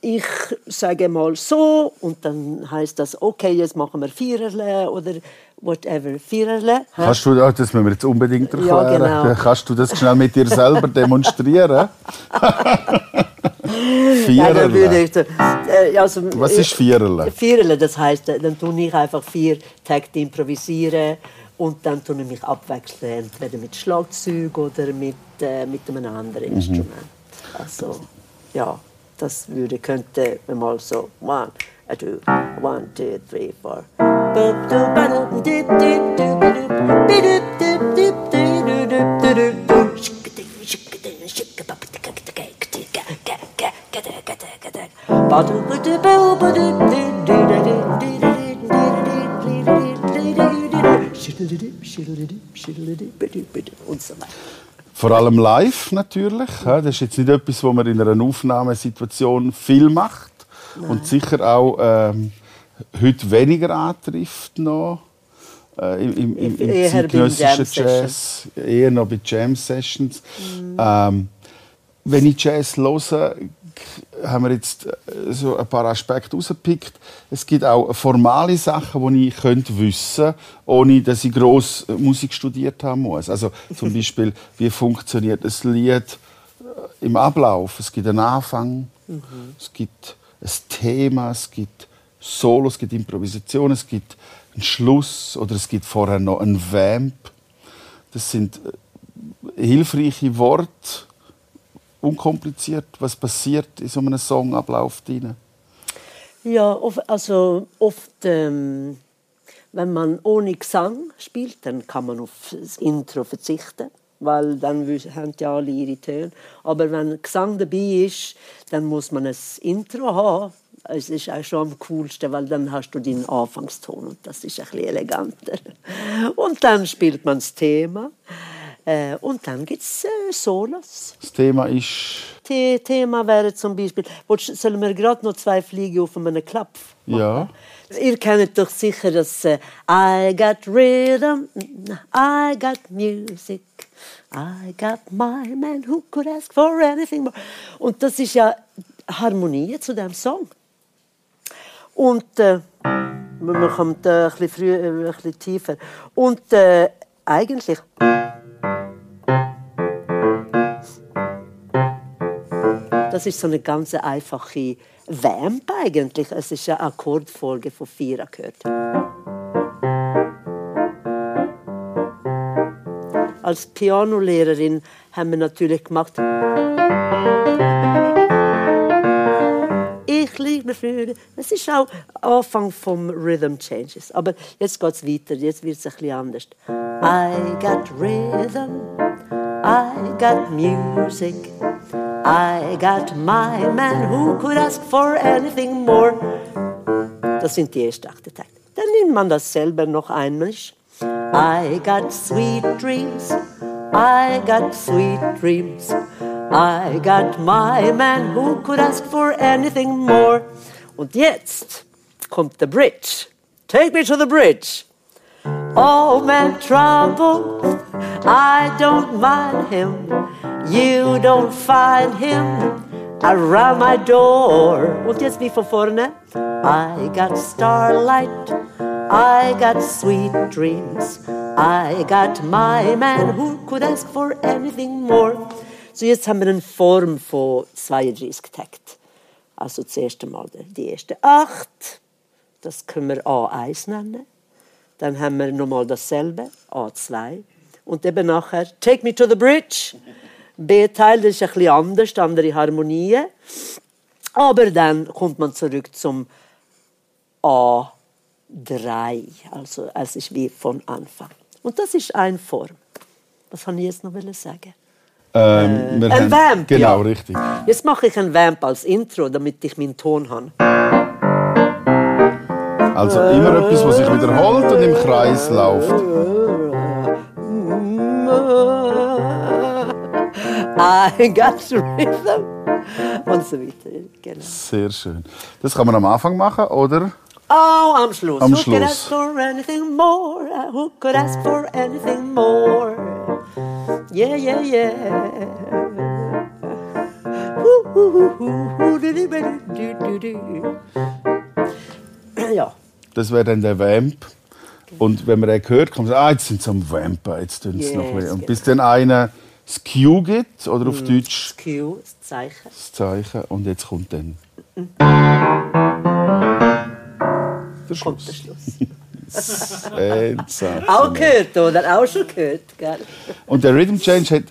ich sage mal so und dann heißt das, okay, jetzt machen wir Viererle oder whatever. Viererle. Kannst du, ah, das müssen wir jetzt unbedingt Ja, erklären. genau. Kannst du das schnell mit dir selber demonstrieren? Ja, Viererle. äh, also, Was ist Viererle? Viererle, das heißt, äh, dann tue ich einfach vier Takte improvisieren und dann tue ich mich abwechseln, entweder mit Schlagzeug oder mit, äh, mit einem anderen Mhm. Instrument. Also, ja, das würde, könnte mal so, one, a two, one, two, three, four. Und so weiter. Vor allem live natürlich. Das ist jetzt nicht etwas, wo man in einer Aufnahmesituation viel macht. Und sicher auch ähm, heute weniger antrifft noch. Äh, im, im, im, Eher zeitgenössischen Jazz, eher noch bei Jam Sessions. Ähm, wenn ich Jazz höre, haben wir jetzt äh, so ein paar Aspekte rausgepickt. Es gibt auch formale Sachen, die ich könnte wissen ohne dass ich gross Musik studiert haben muss. Also zum Beispiel, wie funktioniert ein Lied äh, im Ablauf. Es gibt einen Anfang, es gibt ein Thema, es gibt Solo, es gibt Improvisation, es gibt einen Schluss oder es gibt vorher noch einen Vamp. Das sind äh, hilfreiche Worte, unkompliziert. Was passiert in so einem Songablauf drin? Ja, also oft, ähm, wenn man ohne Gesang spielt, dann kann man auf das Intro verzichten, weil dann haben ja alle ihre Töne. Aber wenn Gesang dabei ist, dann muss man ein Intro haben. Es ist auch schon am coolsten, weil dann hast du deinen Anfangston und das ist ein bisschen eleganter. Und dann spielt man das Thema äh, und dann gibt es äh, Solos. Das Thema ist The Thema wäre zum Beispiel, sollen wir gerade noch zwei Fliegen auf einem Klapp machen? Ja. Ihr kennt doch sicher das äh, I got rhythm, I got music, I got my man who could ask for anything more. Und das ist ja Harmonie zu dem Song. Und äh, man kommt äh, ein, bisschen früher, äh, ein bisschen tiefer. Und äh, eigentlich Das ist so eine ganz einfache Vamp eigentlich. Es ist eine Akkordfolge von vier Akkorden. Als Pianolehrerin haben wir natürlich gemacht. Liebe Freude. Es ist auch Anfang vom Rhythm Changes. Aber jetzt geht es weiter. Jetzt wird es bisschen anders. I got rhythm. I got music. I got my man who could ask for anything more. Das sind die ersten acht Takte. Dann nimmt man das selber noch einmal. I got sweet dreams. I got sweet dreams. I got my man who could ask for anything more. Und jetzt kommt the Bridge. Take me to the bridge. Oh man, trouble, I don't mind him. You don't find him around my door. Und jetzt wie vorne. I got starlight, I got sweet dreams. I got my man who could ask for anything more. So jetzt haben wir eine Form von 32 Takt. Also das erste Mal die ersten acht. Das können wir A1 nennen. Dann haben wir nochmal dasselbe, A2. Und eben nachher Take Me to the Bridge. B-Teil, das ist ein bisschen anders, andere Harmonien. Aber dann kommt man zurück zum A3. Also es ist wie von Anfang. Und das ist eine Form. Was wollte ich jetzt noch sagen? Ähm, wir ein haben- Vamp, Genau, ja. richtig. Jetzt mache ich ein Vamp als Intro, damit ich meinen Ton habe. Also immer etwas, was sich wiederholt und im Kreis läuft. I got rhythm. Und so weiter. Genau. Sehr schön. Das kann man am Anfang machen, oder? Oh, am Schluss. Am who could Schluss. ask for anything more? Who could ask for anything more? Yeah, yeah, yeah. Ja, Das wäre dann der Vamp. Und wenn man den hört, kann man sagen, ah, jetzt sind sie am Vampen, jetzt tun sie Yes, noch bisschen. Und genau. bis dann einer das Cue gibt, oder auf Deutsch das Q, das Zeichen. das Zeichen, und jetzt kommt dann der Kommt Schluss. der Schluss. Sensationell. Auch gehört, oder? Auch schon gehört, gell? Und der Rhythm Change hat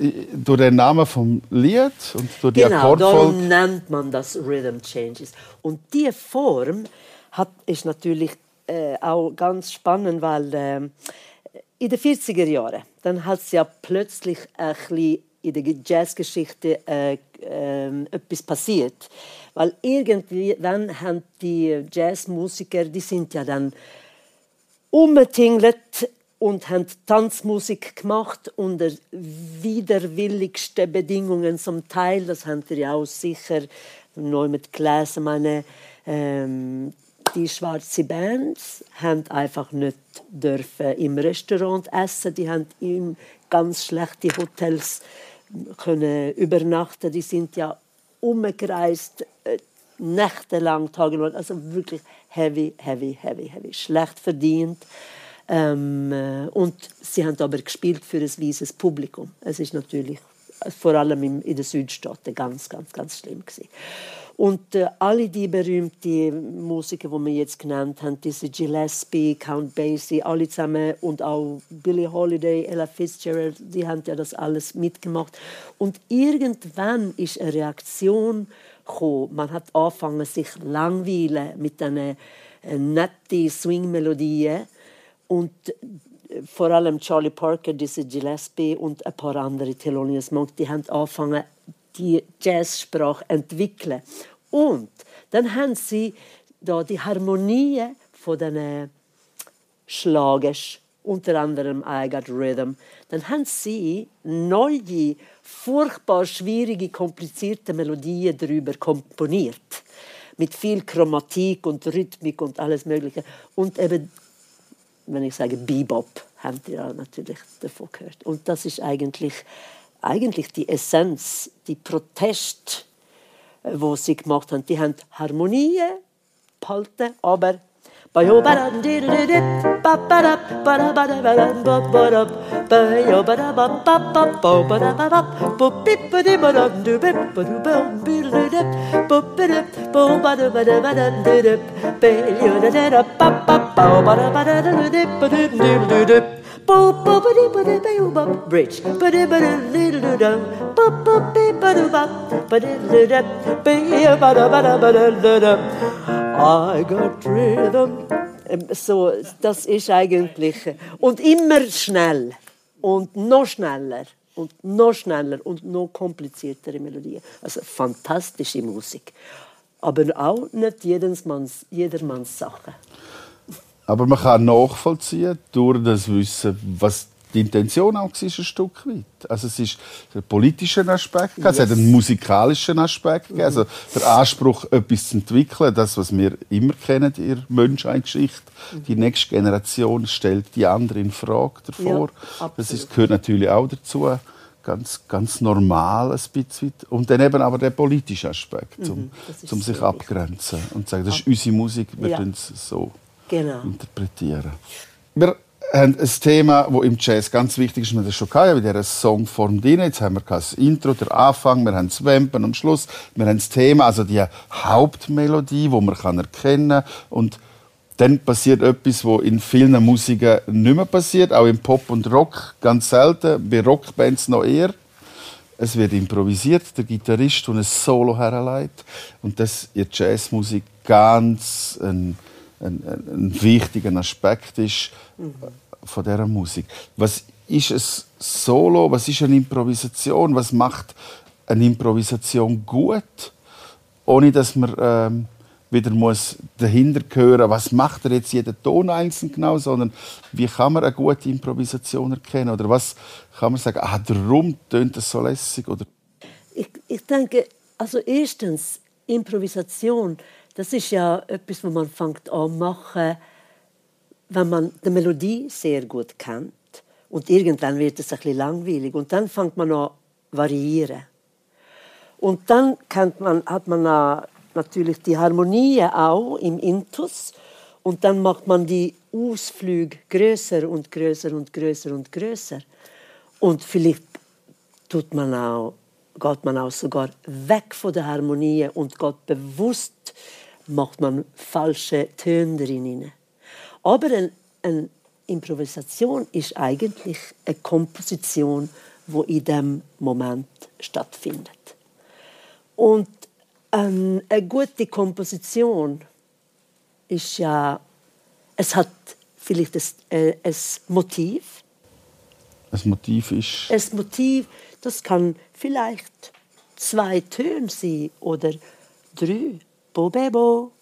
äh, durch den Namen vom Lied und durch die Genau, darum Akkordfolge. nennt man das Rhythm Changes. Und diese Form hat, ist natürlich äh, auch ganz spannend, weil äh, in den 40er Jahren, dann hat es ja plötzlich ein bisschen in der Jazzgeschichte äh, äh, etwas passiert. Weil irgendwie dann haben die Jazzmusiker, die sind ja dann umgetingelt und haben Tanzmusik gemacht unter widerwilligsten Bedingungen zum Teil. Das habt ihr ja auch sicher neu mit gelesen. Meine, ähm, die schwarze Bands haben einfach nicht dürfen im Restaurant essen. Die haben in ganz schlechte Hotels können übernachten. Die sind ja umgereist, äh, nächtelang, tagelang. Also wirklich heavy, heavy, heavy, heavy. Schlecht verdient. Ähm, äh, und sie haben aber gespielt für ein weißes Publikum. Es ist natürlich vor allem in den Südstaaten ganz, ganz, ganz schlimm gewesen. Und äh, alle die berühmten Musiker, die wir jetzt genannt haben, diese Gillespie, Count Basie, alle zusammen und auch Billie Holiday, Ella Fitzgerald, die haben ja das alles mitgemacht. Und irgendwann ist eine Reaktion gekommen. Man hat angefangen, sich langweilen mit diesen äh, netten Swing-Melodien und äh, vor allem Charlie Parker, diese Gillespie und ein paar andere Thelonious Monk, die haben angefangen, die Jazzsprache entwickeln. Und dann haben sie da die Harmonie von den Schlagers, unter anderem I Got Rhythm, dann haben sie neue, furchtbar schwierige, komplizierte Melodien darüber komponiert. Mit viel Chromatik und Rhythmik und alles Mögliche. Und eben, wenn ich sage Bebop, habt ihr ja natürlich davon gehört. Und das ist eigentlich, eigentlich die Essenz, die Protest, äh, wo sie gemacht haben. Die haben Harmonie behalten, aber Ba yo ba da dee dee dee ba ba da ba da ba da ba da ba ba da ba yo ba da ba ba ba bo ba da ba ba bo beep ba dee ba da do beep ba do ba be da dee bo be da bo ba da ba da ba da dee dee be yo da da da ba ba bo ba da ba da da dee ba dee dee dee Bridge. I got rhythm. So, das ist eigentlich. Und immer schnell. Und noch schneller. Und noch schneller. Und noch kompliziertere Melodien. Also fantastische Musik. Aber auch nicht jedermanns, jedermanns Sache. Aber man kann nachvollziehen durch das Wissen, was die Intention auch war, ein Stück weit. Also es ist einen politischen Aspekt, gegeben, es hat einen musikalischen Aspekt, gegeben, also der Anspruch, etwas zu entwickeln, das, was wir immer kennen in der Menschheitsgeschichte. Die nächste Generation stellt die andere in Frage davor. Ja, das ist, gehört natürlich auch dazu. Ganz, ganz normal ein bisschen. Und dann eben aber der politische Aspekt, um, ist um sich abgrenzen und zu sagen, das ist unsere Musik, wir Ja. tun es so Genau. interpretieren. Wir haben ein Thema, das im Jazz ganz wichtig ist. Wir haben das schon gehabt, bei dieser Songform drin. Jetzt haben wir das Intro, der Anfang, wir haben das Wempen am Schluss, wir haben das Thema, also die Hauptmelodie, die man erkennen kann. Und dann passiert etwas, was in vielen Musiken nicht mehr passiert, auch im Pop und Rock ganz selten, bei Rockbands noch eher. Es wird improvisiert, der Gitarrist und ein Solo herleitet. Und das in der Jazzmusik ganz ein, ein, ein, wichtiger Aspekt ist von dieser Musik. Was ist ein Solo? Was ist eine Improvisation? Was macht eine Improvisation gut, ohne dass man ähm, wieder muss dahinter hören, was macht er jetzt jeden Ton einzeln genau, sondern wie kann man eine gute Improvisation erkennen oder was kann man sagen, ah, darum tönt es so lässig oder Ich, ich denke, also erstens, Improvisation, das ist ja etwas, was man fängt an machen, wenn man die Melodie sehr gut kennt. Und irgendwann wird es ein bisschen langweilig. Und dann fängt man an variieren. Und dann man, hat man natürlich die Harmonie auch im Intus. Und dann macht man die Ausflüge größer und größer und größer und größer. Und vielleicht tut man auch, geht man auch sogar weg von der Harmonie und geht bewusst macht man falsche Töne drin. Aber eine, eine Improvisation ist eigentlich eine Komposition, wo in dem Moment stattfindet. Und ähm, eine gute Komposition ist ja, es hat vielleicht ein, äh, ein Motiv. Das Motiv ist. Ein Motiv, das kann vielleicht zwei Töne sein oder drei. Bo, bebo,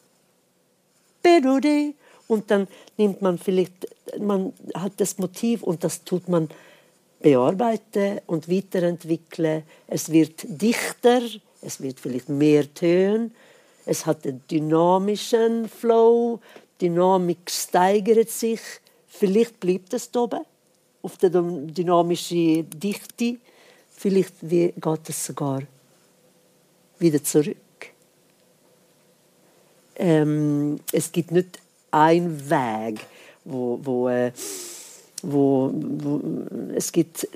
bedode. Und dann nimmt man vielleicht, man hat das Motiv und das tut man bearbeiten und weiterentwickeln. Es wird dichter, es wird vielleicht mehr Töne, es hat einen dynamischen Flow, Dynamik steigert sich, vielleicht bleibt es oben, auf der dynamischen Dichte, vielleicht geht es sogar wieder zurück. Ähm, es gibt nicht einen Weg, wo, wo, äh, wo, wo es gibt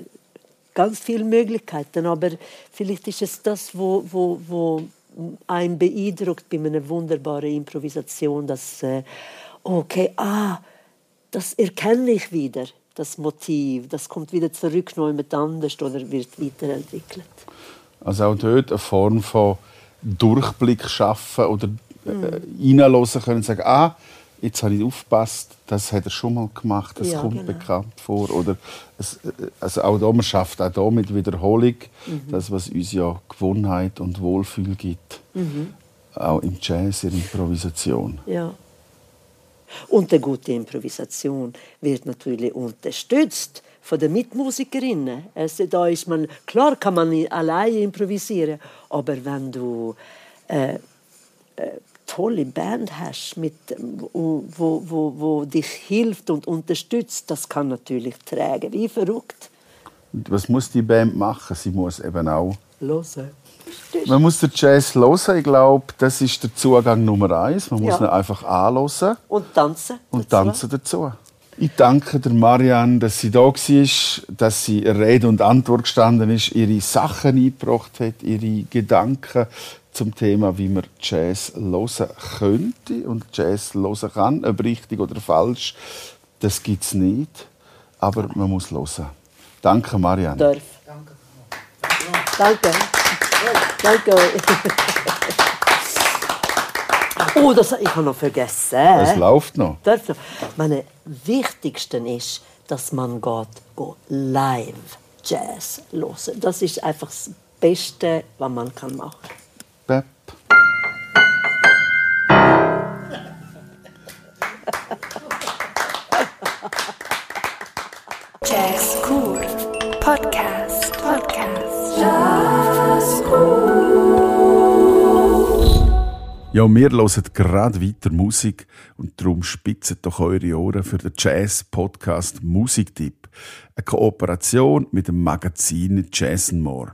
ganz viele Möglichkeiten, aber vielleicht ist es das, wo, wo, wo einen beeindruckt bei einer wunderbaren Improvisation, dass äh, okay, ah, das erkenne ich wieder, das Motiv, das kommt wieder zurück, noch jemand anders oder wird weiterentwickelt. Also auch dort eine Form von Durchblick schaffen oder Mhm. äh, reinhören können und sagen, ah, jetzt habe ich aufgepasst, das hat er schon mal gemacht, das Ja, kommt genau. bekannt vor. Oder es, äh, also auch da, man schafft auch da mit Wiederholung Mhm. das, was uns ja Gewohnheit und Wohlfühl gibt. Mhm. Auch im Jazz, in der Improvisation. Ja. Und eine gute Improvisation wird natürlich unterstützt von den Mitmusikerinnen. Also da ist man, klar kann man nicht alleine improvisieren, aber wenn du äh, äh, tolle Band hast, mit, ähm, wo, wo, wo, wo dich hilft und unterstützt, das kann natürlich tragen, wie verrückt. Und was muss die Band machen? Sie muss eben auch Hören. Man muss den Jazz hören. Ich glaube, das ist der Zugang Nummer eins. Man muss Ja. ihn einfach anhören Und tanzen. und dazu. tanzen dazu. Ich danke der Marianne, dass sie da war, dass sie Rede und Antwort gestanden ist, ihre Sachen eingebracht hat, ihre Gedanken zum Thema, wie man Jazz hören könnte und Jazz hören kann. Ob richtig oder falsch, das gibt es nicht. Aber man muss hören. Danke, Marianne. Darf. Danke. Danke. oh, das, ich habe noch vergessen. Es läuft noch. Darf noch. Meine wichtigste ist, dass man geht, go live Jazz hören. Das ist einfach das Beste, was man kann Bep. Jazz Cool Podcast. Podcast. Jazz Cool. Ja, wir hören gerade weiter Musik und darum spitzen doch eure Ohren für den Jazz-Podcast Musiktipp. Eine Kooperation mit dem Magazin Jazz More.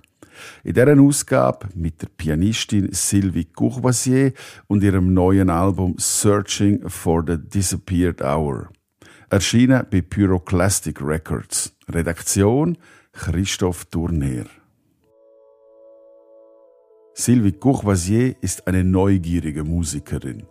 In dieser Ausgabe mit der Pianistin Sylvie Courvoisier und ihrem neuen Album Searching for the Disappeared Hour. Erschienen bei Pyroclastic Records. Redaktion Christoph Tournier. Sylvie Courvoisier ist eine neugierige Musikerin.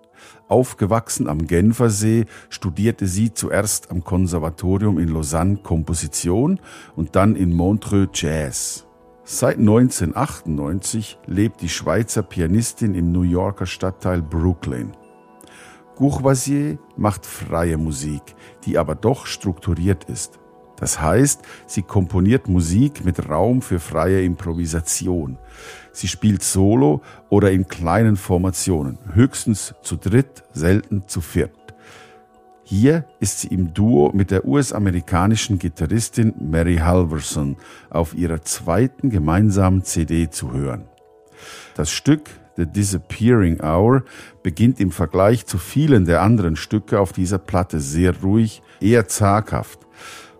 Aufgewachsen am Genfersee studierte sie zuerst am Konservatorium in Lausanne Komposition und dann in Montreux Jazz. Seit 1998 lebt die Schweizer Pianistin im New Yorker Stadtteil Brooklyn. Courvoisier macht freie Musik, die aber doch strukturiert ist. Das heißt, sie komponiert Musik mit Raum für freie Improvisation. Sie spielt solo oder in kleinen Formationen, höchstens zu dritt, selten zu viert. Hier ist sie im Duo mit der US-amerikanischen Gitarristin Mary Halverson auf ihrer zweiten gemeinsamen CD zu hören. Das Stück The Disappearing Hour beginnt im Vergleich zu vielen der anderen Stücke auf dieser Platte sehr ruhig, eher zaghaft.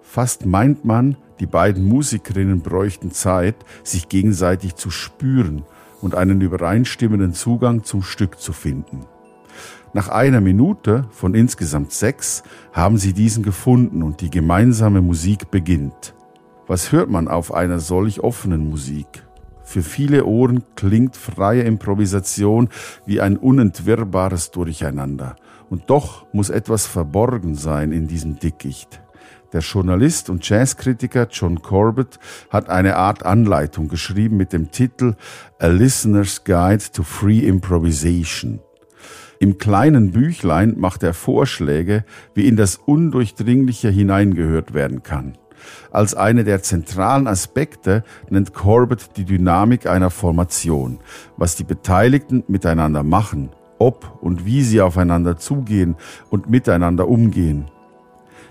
Fast meint man, die beiden Musikerinnen bräuchten Zeit, sich gegenseitig zu spüren und einen übereinstimmenden Zugang zum Stück zu finden. Nach einer Minute von insgesamt sechs haben sie diesen gefunden und die gemeinsame Musik beginnt. Was hört man auf einer solch offenen Musik? Für viele Ohren klingt freie Improvisation wie ein unentwirrbares Durcheinander. Und doch muss etwas verborgen sein in diesem Dickicht. Der Journalist und Jazzkritiker John Corbett hat eine Art Anleitung geschrieben mit dem Titel A Listener's Guide to Free Improvisation. Im kleinen Büchlein macht er Vorschläge, wie in das Undurchdringliche hineingehört werden kann. Als eine der zentralen Aspekte nennt Corbett die Dynamik einer Formation, was die Beteiligten miteinander machen, ob und wie sie aufeinander zugehen und miteinander umgehen.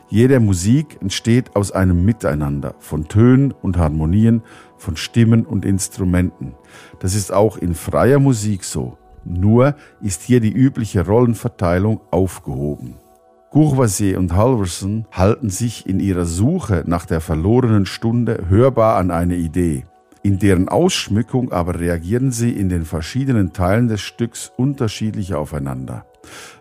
Jede Musik entsteht aus einem Miteinander von Tönen und Harmonien, von Stimmen und Instrumenten. Das ist auch in freier Musik so. Nur ist hier die übliche Rollenverteilung aufgehoben. Courvoisier und Halverson halten sich in ihrer Suche nach der verlorenen Stunde hörbar an eine Idee. In deren Ausschmückung aber reagieren sie in den verschiedenen Teilen des Stücks unterschiedlich aufeinander.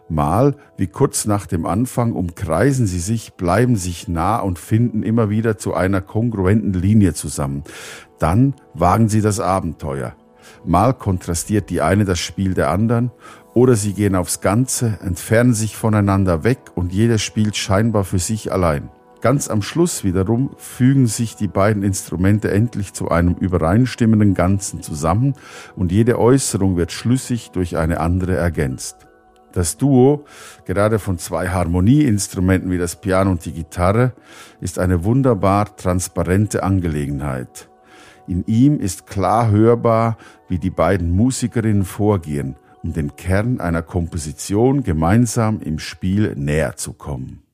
Mal, wie kurz nach dem Anfang, umkreisen sie sich, bleiben sich nah und finden immer wieder zu einer kongruenten Linie zusammen. Dann wagen sie das Abenteuer. Mal kontrastiert die eine das Spiel der anderen, oder sie gehen aufs Ganze, entfernen sich voneinander weg und jeder spielt scheinbar für sich allein. Ganz am Schluss wiederum fügen sich die beiden Instrumente endlich zu einem übereinstimmenden Ganzen zusammen und jede Äußerung wird schlüssig durch eine andere ergänzt. Das Duo, gerade von zwei Harmonieinstrumenten wie das Piano und die Gitarre, ist eine wunderbar transparente Angelegenheit. In ihm ist klar hörbar, wie die beiden Musikerinnen vorgehen, um dem Kern einer Komposition gemeinsam im Spiel näher zu kommen.